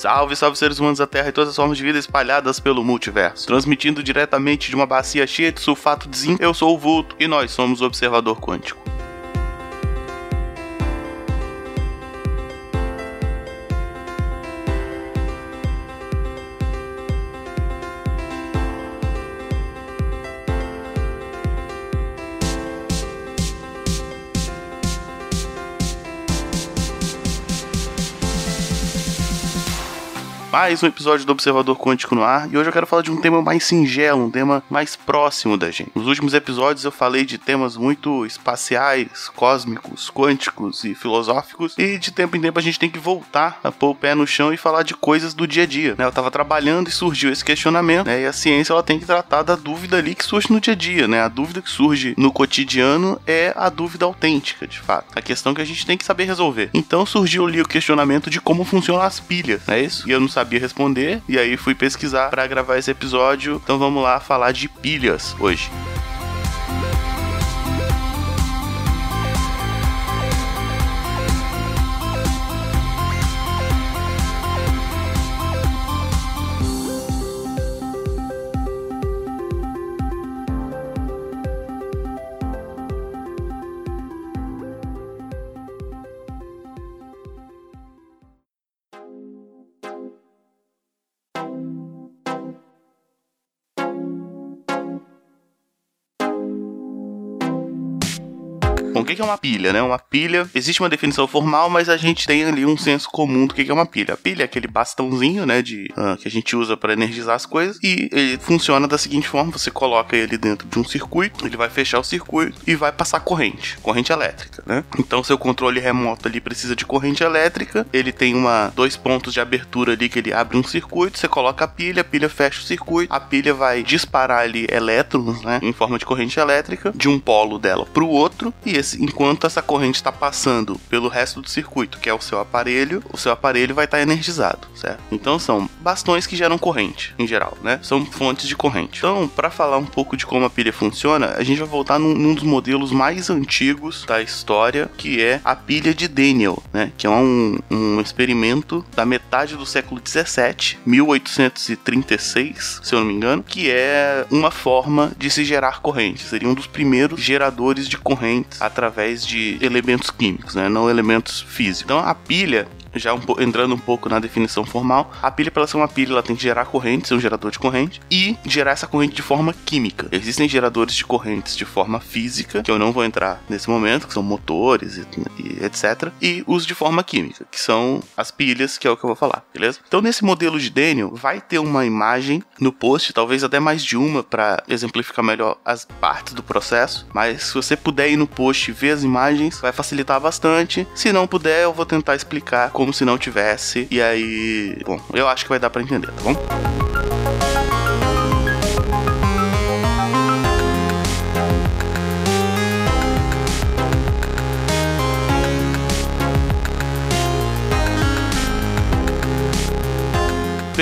Salve, salve seres humanos da Terra e todas as formas de vida espalhadas pelo multiverso. Transmitindo diretamente de uma bacia cheia de sulfato de zinco, eu sou o Vulto e nós somos o Observador Quântico. Mais um episódio do Observador Quântico no ar e hoje eu quero falar de um tema mais singelo, um tema mais próximo da gente. Nos últimos episódios eu falei de temas muito espaciais, cósmicos, quânticos e filosóficos e de tempo em tempo a gente tem que voltar a pôr o pé no chão e falar de coisas do dia a dia. Né? Eu tava trabalhando e surgiu esse questionamento né? e a ciência ela tem que tratar da dúvida ali que surge no dia a dia, né? A dúvida que surge no cotidiano é a dúvida autêntica, de fato. A questão que a gente tem que saber resolver. Então surgiu ali o questionamento de como funcionam as pilhas, é isso? E eu não sabia sabia responder, e aí fui pesquisar para gravar esse episódio. Então vamos lá falar de pilhas hoje. O que é uma pilha, né? Uma pilha, existe uma definição formal, mas a gente tem ali um senso comum do que é uma pilha. A pilha é aquele bastãozinho, né, de, uh, que a gente usa para energizar as coisas e ele funciona da seguinte forma: você coloca ele dentro de um circuito, ele vai fechar o circuito e vai passar corrente, corrente elétrica, né? Então, seu controle remoto ali precisa de corrente elétrica, ele tem uma dois pontos de abertura ali que ele abre um circuito, você coloca a pilha, a pilha fecha o circuito, a pilha vai disparar ali elétrons, né, em forma de corrente elétrica de um polo dela para o outro e esse enquanto essa corrente está passando pelo resto do circuito, que é o seu aparelho, o seu aparelho vai estar tá energizado, certo? Então são bastões que geram corrente, em geral, né? São fontes de corrente. Então, para falar um pouco de como a pilha funciona, a gente vai voltar num, num, dos modelos mais antigos da história, que é a pilha de Daniel, né? Que é um, um experimento da metade do século 17, 1836, se eu não me engano, que é uma forma de se gerar corrente. Seria um dos primeiros geradores de correntes através de elementos químicos, né, não elementos físicos. Então a pilha já um, entrando um pouco na definição formal, a pilha, para ser uma pilha, ela tem que gerar corrente, ser um gerador de corrente, e gerar essa corrente de forma química. Existem geradores de correntes de forma física, que eu não vou entrar nesse momento, que são motores e, e etc. E os de forma química, que são as pilhas, que é o que eu vou falar, beleza? Então, nesse modelo de Daniel, vai ter uma imagem no post, talvez até mais de uma, para exemplificar melhor as partes do processo. Mas se você puder ir no post e ver as imagens, vai facilitar bastante. Se não puder, eu vou tentar explicar como se não tivesse. E aí, bom, eu acho que vai dar para entender, tá bom?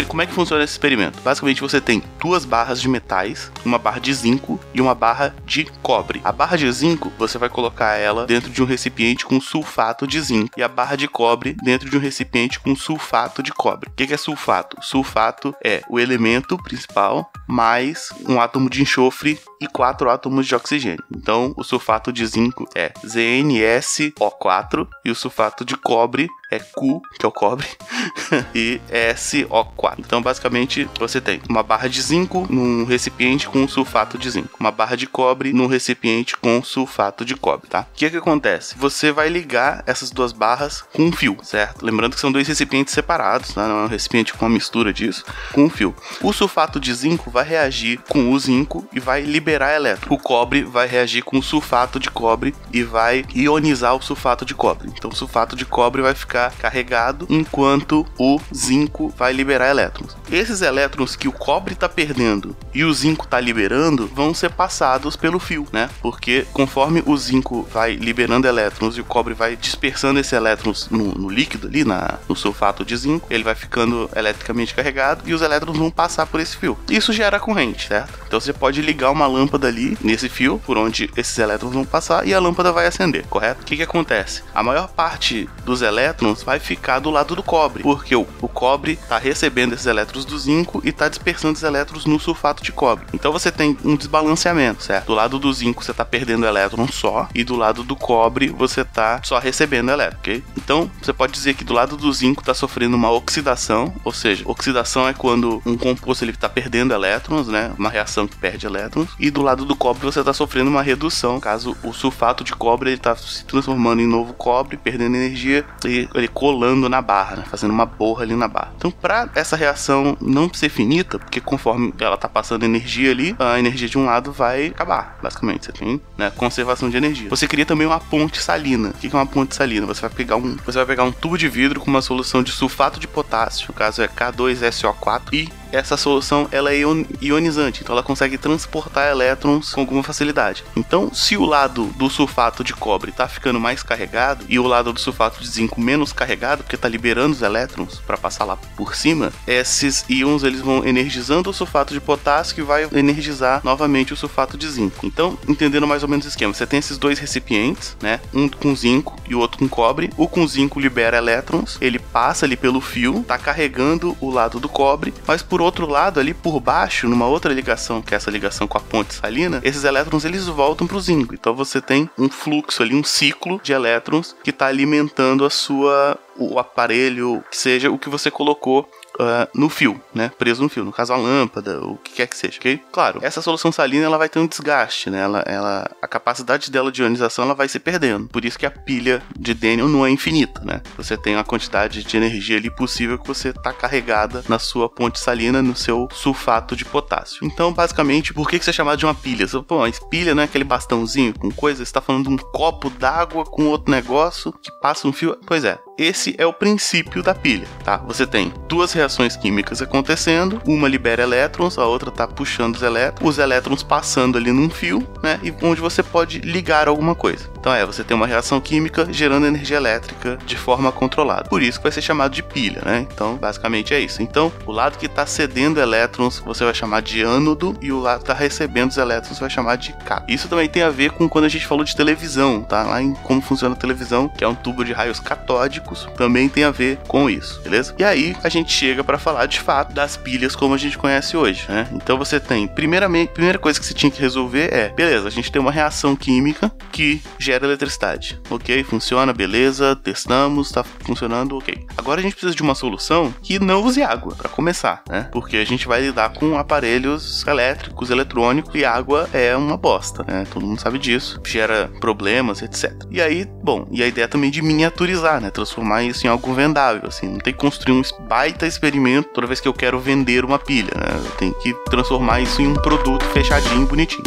Como é que funciona esse experimento? Basicamente, você tem duas barras de metais, uma barra de zinco e uma barra de cobre. A barra de zinco, você vai colocar ela dentro de um recipiente com sulfato de zinco e a barra de cobre dentro de um recipiente com sulfato de cobre. O que é sulfato? Sulfato é o elemento principal mais um átomo de enxofre e quatro átomos de oxigênio. Então, o sulfato de zinco é ZnSO4 e o sulfato de cobre é Cu, que é o cobre, e SO4. Então, basicamente, você tem uma barra de zinco num recipiente com sulfato de zinco, uma barra de cobre num recipiente com sulfato de cobre, tá? O que é que acontece? Você vai ligar essas duas barras com um fio, certo? Lembrando que são dois recipientes separados, né? não é um recipiente com uma mistura disso, com um fio. O sulfato de zinco vai reagir com o zinco e vai liberar elétron. O cobre vai reagir com o sulfato de cobre e vai ionizar o sulfato de cobre. Então, o sulfato de cobre vai ficar ficar carregado enquanto o zinco vai liberar elétrons. Esses elétrons que o cobre está perdendo e o zinco está liberando vão ser passados pelo fio, né? Porque conforme o zinco vai liberando elétrons e o cobre vai dispersando esses elétrons no, no líquido ali, na, no sulfato de zinco, ele vai ficando eletricamente carregado e os elétrons vão passar por esse fio. Isso gera corrente, certo? Então você pode ligar uma lâmpada ali nesse fio por onde esses elétrons vão passar e a lâmpada vai acender, correto? O que, que acontece? A maior parte dos elétrons vai ficar do lado do cobre, porque o, o cobre está recebendo esses elétrons do zinco e está dispersando esses elétrons no sulfato de cobre. Então você tem um desbalanceamento, certo? Do lado do zinco você está perdendo elétron só e do lado do cobre você está só recebendo elétron, ok? Então você pode dizer que do lado do zinco está sofrendo uma oxidação, ou seja, oxidação é quando um composto ele está perdendo elétrons, né? Uma reação que perde elétrons, e do lado do cobre você está sofrendo uma redução, caso o sulfato de cobre ele está se transformando em novo cobre, perdendo energia e ele colando na barra, né? fazendo uma borra ali na barra. Então, para essa reação não ser finita, porque conforme ela está passando energia ali, a energia de um lado vai acabar, basicamente. Você tem né, conservação de energia. Você cria também uma ponte salina. O que é uma ponte salina? Você vai pegar um, você vai pegar um tubo de vidro com uma solução de sulfato de potássio, no caso é K2SO4, e essa solução ela é ionizante, então ela consegue transportar elétrons com alguma facilidade. Então, se o lado do sulfato de cobre está ficando mais carregado e o lado do sulfato de zinco menos carregado, porque está liberando os elétrons para passar lá por cima, esses íons eles vão energizando o sulfato de potássio que vai energizar novamente o sulfato de zinco. Então, entendendo mais ou menos o esquema, você tem esses dois recipientes, né? Um com zinco e o outro com cobre. O com zinco libera elétrons, ele passa ali pelo fio, está carregando o lado do cobre, mas por por outro lado, ali por baixo, numa outra ligação, que é essa ligação com a ponte salina, esses elétrons eles voltam para o zinco. Então você tem um fluxo ali, um ciclo de elétrons que está alimentando a sua o aparelho, seja o que você colocou uh, no fio, né? Preso no fio, no caso a lâmpada, o que quer que seja, ok? Claro, essa solução salina ela vai ter um desgaste, né? Ela, ela, a capacidade dela de ionização ela vai se perdendo. Por isso que a pilha de Daniel não é infinita, né? Você tem uma quantidade de energia ali possível que você está carregada na sua ponte salina, no seu sulfato de potássio. Então, basicamente, por que, que você é chamado de uma pilha? Você, pô, mas pilha não é aquele bastãozinho com coisa? Você está falando de um copo d'água com outro negócio que passa um fio? Pois é, esse é o princípio da pilha, tá? Você tem duas reações químicas acontecendo, uma libera elétrons, a outra tá puxando os elétrons, os elétrons passando ali num fio, né? E onde você pode ligar alguma coisa. Então é, você tem uma reação química gerando energia elétrica de forma controlada. Por isso que vai ser chamado de pilha, né? Então, basicamente é isso. Então, o lado que está cedendo elétrons você vai chamar de ânodo e o lado que está recebendo os elétrons você vai chamar de cátodo. Isso também tem a ver com quando a gente falou de televisão, tá? Lá em como funciona a televisão, que é um tubo de raios catódicos também tem a ver com isso, beleza? E aí a gente chega para falar de fato das pilhas como a gente conhece hoje, né? Então você tem, primeiramente, primeira coisa que você tinha que resolver é, beleza, a gente tem uma reação química que gera eletricidade, ok? Funciona, beleza, testamos, tá funcionando, ok. Agora a gente precisa de uma solução que não use água, para começar, né? Porque a gente vai lidar com aparelhos elétricos, eletrônicos e água é uma bosta, né? Todo mundo sabe disso, gera problemas, etc. E aí, bom, e a ideia também de miniaturizar, né? Transformar isso em algo vendável, assim. Não tem que construir um baita experimento toda vez que eu quero vender uma pilha, né? Que transformar isso em um produto fechadinho, bonitinho.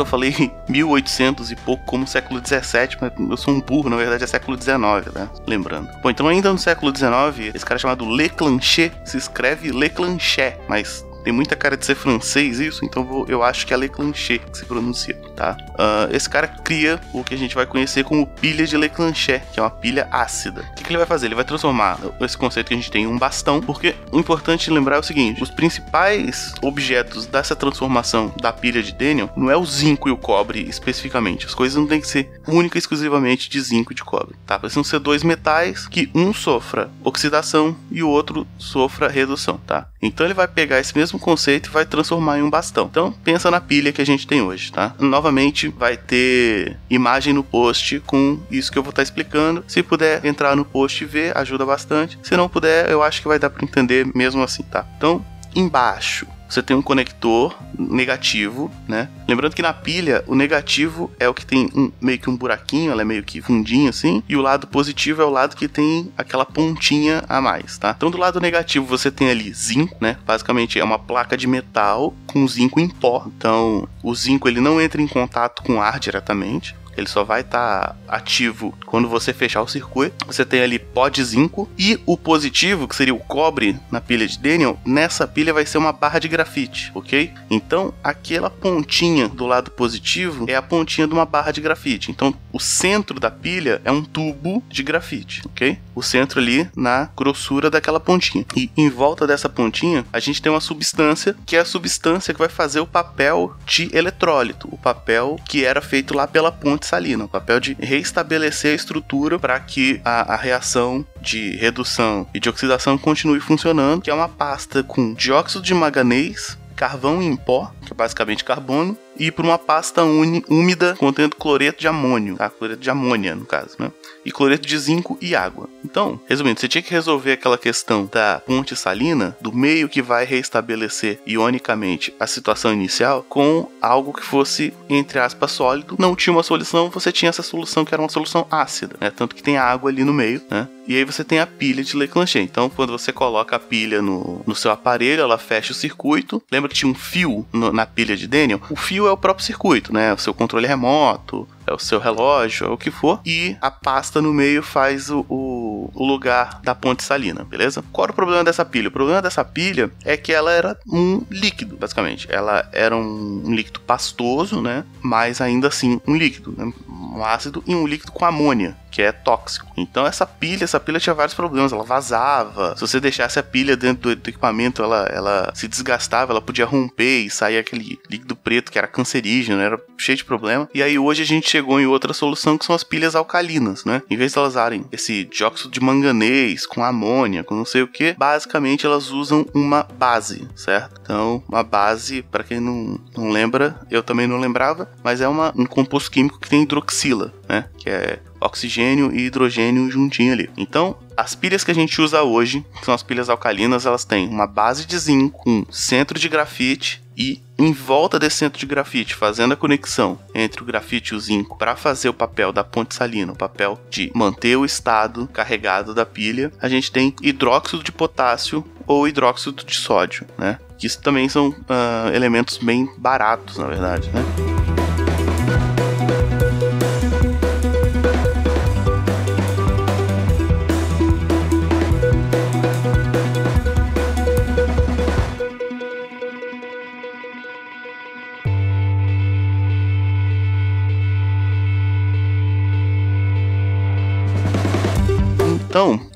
Eu falei 1800 e pouco como século 17, mas eu sou um burro, na verdade é século 19, né? Lembrando. Bom, então ainda no século 19, esse cara chamado Leclanché se escreve Leclanché, mas tem muita cara de ser francês isso, então vou, eu acho que é Leclanché que se pronuncia, tá? Uh, esse cara cria o que a gente vai conhecer como pilha de Leclanché, que é uma pilha ácida. O que, que, ele vai fazer? Ele vai transformar esse conceito que a gente tem em um bastão, porque o importante lembrar é o seguinte: os principais objetos dessa transformação da pilha de Daniel não é o zinco e o cobre especificamente. As coisas não tem que ser única e exclusivamente de zinco e de cobre, tá? Precisam ser dois metais que um sofra oxidação e o outro sofra redução, tá? Então ele vai pegar esse mesmo conceito e vai transformar em um bastão. Então pensa na pilha que a gente tem hoje, tá? Novamente vai ter imagem no post com isso que eu vou estar tá explicando. Se puder entrar no post e ver, ajuda bastante. Se não puder, eu acho que vai dar para entender mesmo assim, tá? Então embaixo você tem um conector negativo, né? Lembrando que na pilha, o negativo é o que tem um, meio que um buraquinho, ela é meio que fundinho assim, e o lado positivo é o lado que tem aquela pontinha a mais, tá? Então do lado negativo você tem ali zinco, né? Basicamente é uma placa de metal com zinco em pó. Então o zinco ele não entra em contato com ar diretamente ele só vai estar tá ativo quando você fechar o circuito. Você tem ali pó de zinco e o positivo, que seria o cobre na pilha de Daniel, nessa pilha vai ser uma barra de grafite, ok? Então, aquela pontinha do lado positivo é a pontinha de uma barra de grafite. Então, o centro da pilha é um tubo de grafite, ok? O centro ali na grossura daquela pontinha. E em volta dessa pontinha, a gente tem uma substância que é a substância que vai fazer o papel de eletrólito, o papel que era feito lá pela ponte salina, o papel de reestabelecer a estrutura para que a, a reação de redução e de oxidação continue funcionando, que é uma pasta com dióxido de manganês, carvão em pó, que é basicamente carbono, e por uma pasta úmida contendo cloreto de amônio, tá? Cloreto de amônia, no caso, né? E cloreto de zinco e água. Então, resumindo, você tinha que resolver aquela questão da ponte salina, do meio que vai reestabelecer ionicamente a situação inicial, com algo que fosse, entre aspas, sólido. Não tinha uma solução, você tinha essa solução que era uma solução ácida, né? Tanto que tem água ali no meio, né? E aí você tem a pilha de Leclanché. Então, quando você coloca a pilha no, no seu aparelho, ela fecha o circuito. Lembra que tinha um fio no, na pilha de Daniel? O fio é o próprio circuito, né? O seu controle remoto, é o seu relógio, é o que for, e a pasta no meio faz o, o, o, lugar da ponte salina, beleza? Qual era o problema dessa pilha? O problema dessa pilha é que ela era um líquido, basicamente. Ela era um, um líquido pastoso, né? Mas ainda assim um líquido, né? Um ácido e um líquido com amônia, que é tóxico. Então essa pilha, essa pilha tinha vários problemas, ela vazava. Se você deixasse a pilha dentro do, equipamento, ela, ela se desgastava, ela podia romper e sair aquele líquido preto que era cancerígeno, era cheio de problema. E aí hoje a gente chegou em outra solução que são as pilhas alcalinas, né? Em vez de elas usarem esse dióxido de manganês com amônia, com não sei o que, basicamente elas usam uma base, certo? Então, uma base, para quem não, não lembra, eu também não lembrava, mas é uma, um composto químico que tem né? Que é oxigênio e hidrogênio juntinho ali. Então, as pilhas que a gente usa hoje, que são as pilhas alcalinas, elas têm uma base de zinco, um centro de grafite e em volta desse centro de grafite, fazendo a conexão entre o grafite e o zinco para fazer o papel da ponte salina, o papel de manter o estado carregado da pilha, a gente tem hidróxido de potássio ou hidróxido de sódio, né? Que isso também são uh, elementos bem baratos, na verdade, né?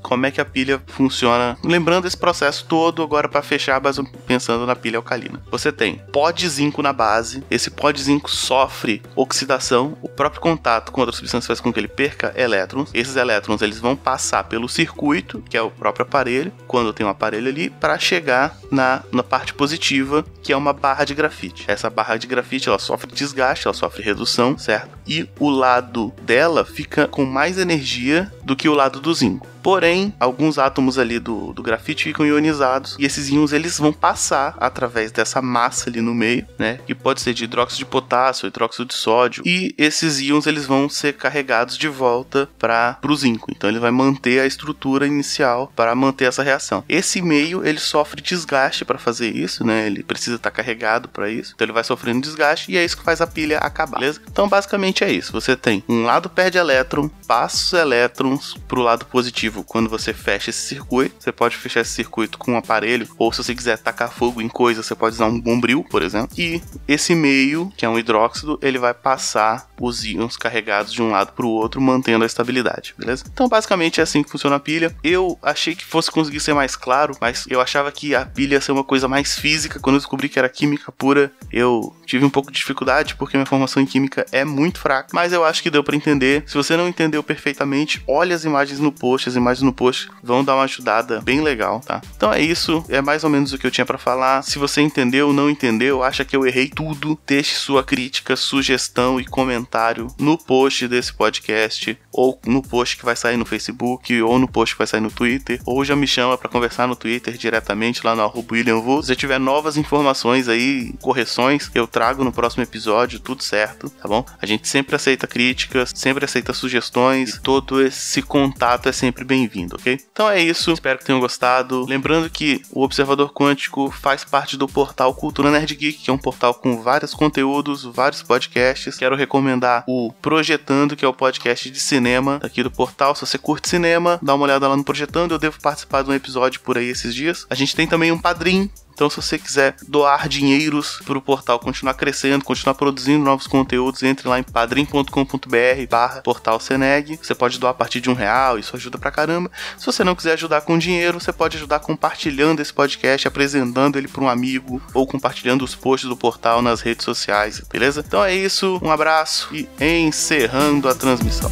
Como é que a pilha funciona? Lembrando esse processo todo agora para fechar, mas pensando na pilha alcalina. Você tem pó de zinco na base, esse pó de zinco sofre oxidação, o próprio contato com outra substância faz com que ele perca elétrons. Esses elétrons eles vão passar pelo circuito, que é o próprio aparelho, quando tem um aparelho ali, para chegar na, na parte positiva, que é uma barra de grafite. Essa barra de grafite ela sofre desgaste, ela sofre redução, certo? E o lado dela fica com mais energia do que o lado do zinco. Porém, alguns átomos ali do, do grafite ficam ionizados e esses íons eles vão passar através dessa massa ali no meio, né? Que pode ser de hidróxido de potássio, hidróxido de sódio. E esses íons eles vão ser carregados de volta para o zinco. Então ele vai manter a estrutura inicial para manter essa reação. Esse meio ele sofre desgaste para fazer isso, né? Ele precisa estar tá carregado para isso. Então ele vai sofrendo desgaste e é isso que faz a pilha acabar, beleza? Então basicamente é isso. Você tem um lado perde elétron, passa os elétrons o lado positivo quando você fecha esse circuito. Você pode fechar esse circuito com um aparelho, ou se você quiser tacar fogo em coisa, você pode usar um bombril, por exemplo. E esse meio, que é um hidróxido, ele vai passar os íons carregados de um lado para o outro, mantendo a estabilidade, beleza? Então, basicamente é assim que funciona a pilha. Eu achei que fosse conseguir ser mais claro, mas eu achava que a pilha ia ser uma coisa mais física. Quando eu descobri que era química pura, eu tive um pouco de dificuldade, porque minha formação em química é muito fraca. Mas eu acho que deu para entender. Se você não entendeu perfeitamente, olhe as imagens no post, as imagens no post, vão dar uma ajudada bem legal, tá? Então é isso, é mais ou menos o que eu tinha para falar. Se você entendeu, não entendeu, acha que eu errei tudo, deixe sua crítica, sugestão e comentário no post desse podcast ou no post que vai sair no Facebook ou no post que vai sair no Twitter, ou já me chama para conversar no Twitter diretamente lá no arroba William Vu. Se tiver novas informações aí, correções, eu trago no próximo episódio, tudo certo, tá bom? A gente sempre aceita críticas, sempre aceita sugestões, todo esse contato é sempre bem-vindo, ok? Então é isso, espero que tenham gostado. Lembrando que o Observador Quântico faz parte do portal Cultura Nerd Geek, que é um portal com vários conteúdos, vários podcasts. Quero recomendar o Projetando, que é o podcast de cinema aqui do portal. Se você curte cinema, dá uma olhada lá no Projetando. Eu devo participar de um episódio por aí esses dias. A gente tem também um padrinho então, se você quiser doar dinheiros para o portal continuar crescendo, continuar produzindo novos conteúdos, entre lá em padrim.com.br barra portal Seneg. Você pode doar a partir de um real, isso ajuda pra caramba. Se você não quiser ajudar com dinheiro, você pode ajudar compartilhando esse podcast, apresentando ele para um amigo ou compartilhando os posts do portal nas redes sociais, beleza? Então é isso, um abraço e encerrando a transmissão.